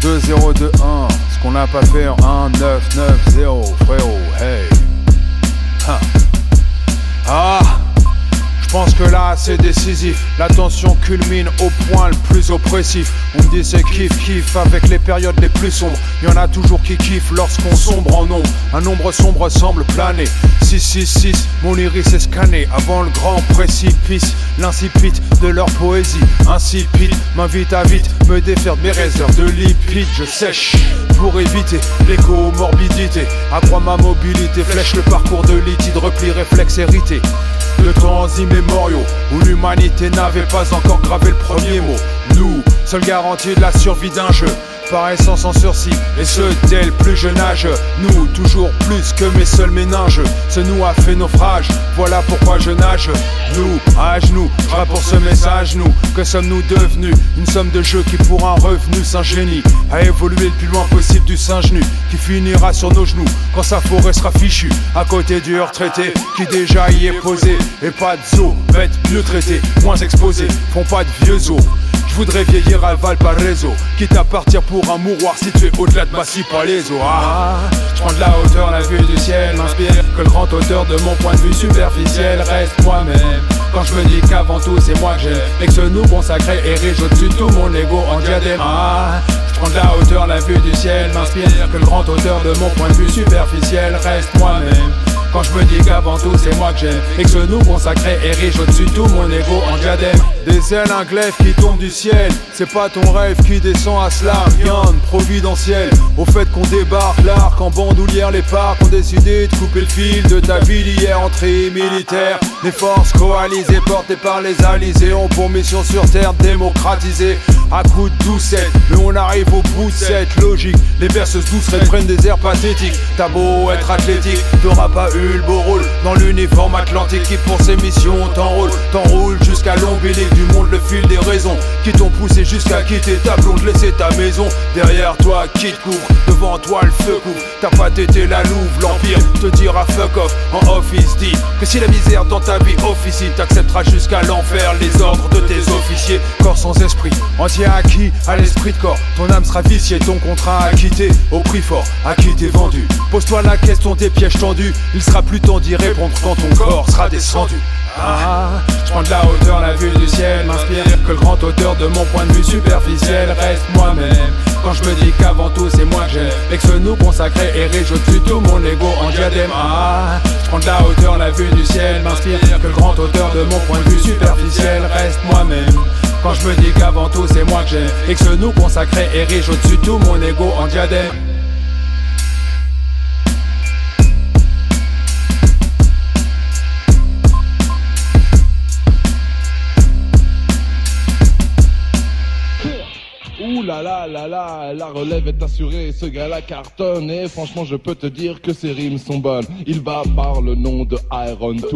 2-0-2-1, ce qu'on n'a pas fait en 1-9-9-0, frérot, hey. Ah je pense que là c'est décisif, la tension culmine au point le plus oppressif. On me dit c'est kiff kiff avec les périodes les plus sombres. Y en a toujours qui kiffent lorsqu'on sombre en ombre. Un ombre sombre semble planer. 666, mon iris est scanné avant le grand précipice. L'incipit de leur poésie insipide m'invite à vite me défaire de mes réserves de lipides. Je sèche pour éviter l'éco-morbidité. Accroît ma mobilité, flèche le parcours de litide, repli réflexe hérité de temps immémoriaux où l'humanité n'avait pas encore gravé le premier mot. Nous, seule garantie de la survie d'un jeu, par essence en sursis, et ce dès le plus jeune âge. Nous, toujours plus que mes seuls méninges, ce nous a fait naufrage. Voilà pourquoi je nage. Nous, à genoux, je pour ce message, nous, que sommes-nous devenus? Une somme de jeux qui, pour un revenu génie a évolué le plus loin possible du singe nu, qui finira sur nos genoux quand sa forêt sera fichue, à côté du retraité qui déjà y est posé. Et pas de zoo, bête mieux traité, moins exposé, font pas de vieux os. Voudrais vieillir à Valparaiso, quitte à partir pour un mouroir situé au-delà de Massy Palaiso. Ah, je prends de la hauteur, la vue du ciel m'inspire. Que le grand auteur de mon point de vue superficiel reste moi-même. Quand je me dis qu'avant tout c'est moi que j'aime. Et que ce nous consacré érige au-dessus de tout mon ego en diadème. Ah, je prends de la hauteur, la vue du ciel m'inspire. Que le grand auteur de mon point de vue superficiel reste moi-même quand je me dis qu'avant tout c'est moi que j'aime. Et que ce nous consacré érige au-dessus de tout mon ego en diadème. Des ailes, un glaive qui tombe du ciel. C'est pas ton rêve qui descend à cela. Rien de providentiel. Au fait qu'on débarque l'arc en bandoulière Les parcs ont décidé de couper le fil de ta vie d'hier Entrée militaire. Les forces coalisées portées par les alizés Ont pour mission sur terre démocratiser. À coup de doucette Mais on arrive au bout de cette logique. Les berceuses douces prennent des airs pathétiques. T'as beau être athlétique, t'auras pas eu le beau rôle. Dans l'uniforme atlantique qui pour ses missions. T'enroule T'enroule jusqu'à l'ombilique du le fil des raisons Qui t'ont poussé jusqu'à quitter ta blonde, laisser ta maison. Derrière toi qui te devant toi le feu couvre T'as pas été la louve, l'empire te dira fuck off. En office dit que si la misère dans ta vie officie T'accepteras jusqu'à l'enfer les ordres de tes officiers. Corps sans esprit, acquis à l'esprit de corps. Ton âme sera viciée, ton contrat à quitter au prix fort, à qui t'es vendu. Pose-toi la question des pièges tendus, il sera plus temps d'y répondre quand ton corps sera descendu. Ah, je prends de la hauteur, la vue du ciel m'inspire que le grand auteur de mon point de vue superficiel reste moi-même. Quand je me dis qu'avant tout c'est moi que j'aime et que ce nous consacré érige au-dessus tout mon ego en diadème. Ah, je prends de la hauteur, la vue du ciel m'inspire que le grand auteur de mon point de vue superficiel reste moi-même. Quand je me dis qu'avant tout c'est moi que j'aime Et que ce nous consacré érige au-dessus de tout mon ego en diadème Ouh la relève est assurée, ce gars-là cartonne et franchement je peux te dire que ses rimes sont bonnes. Il va par le nom de Iron 2.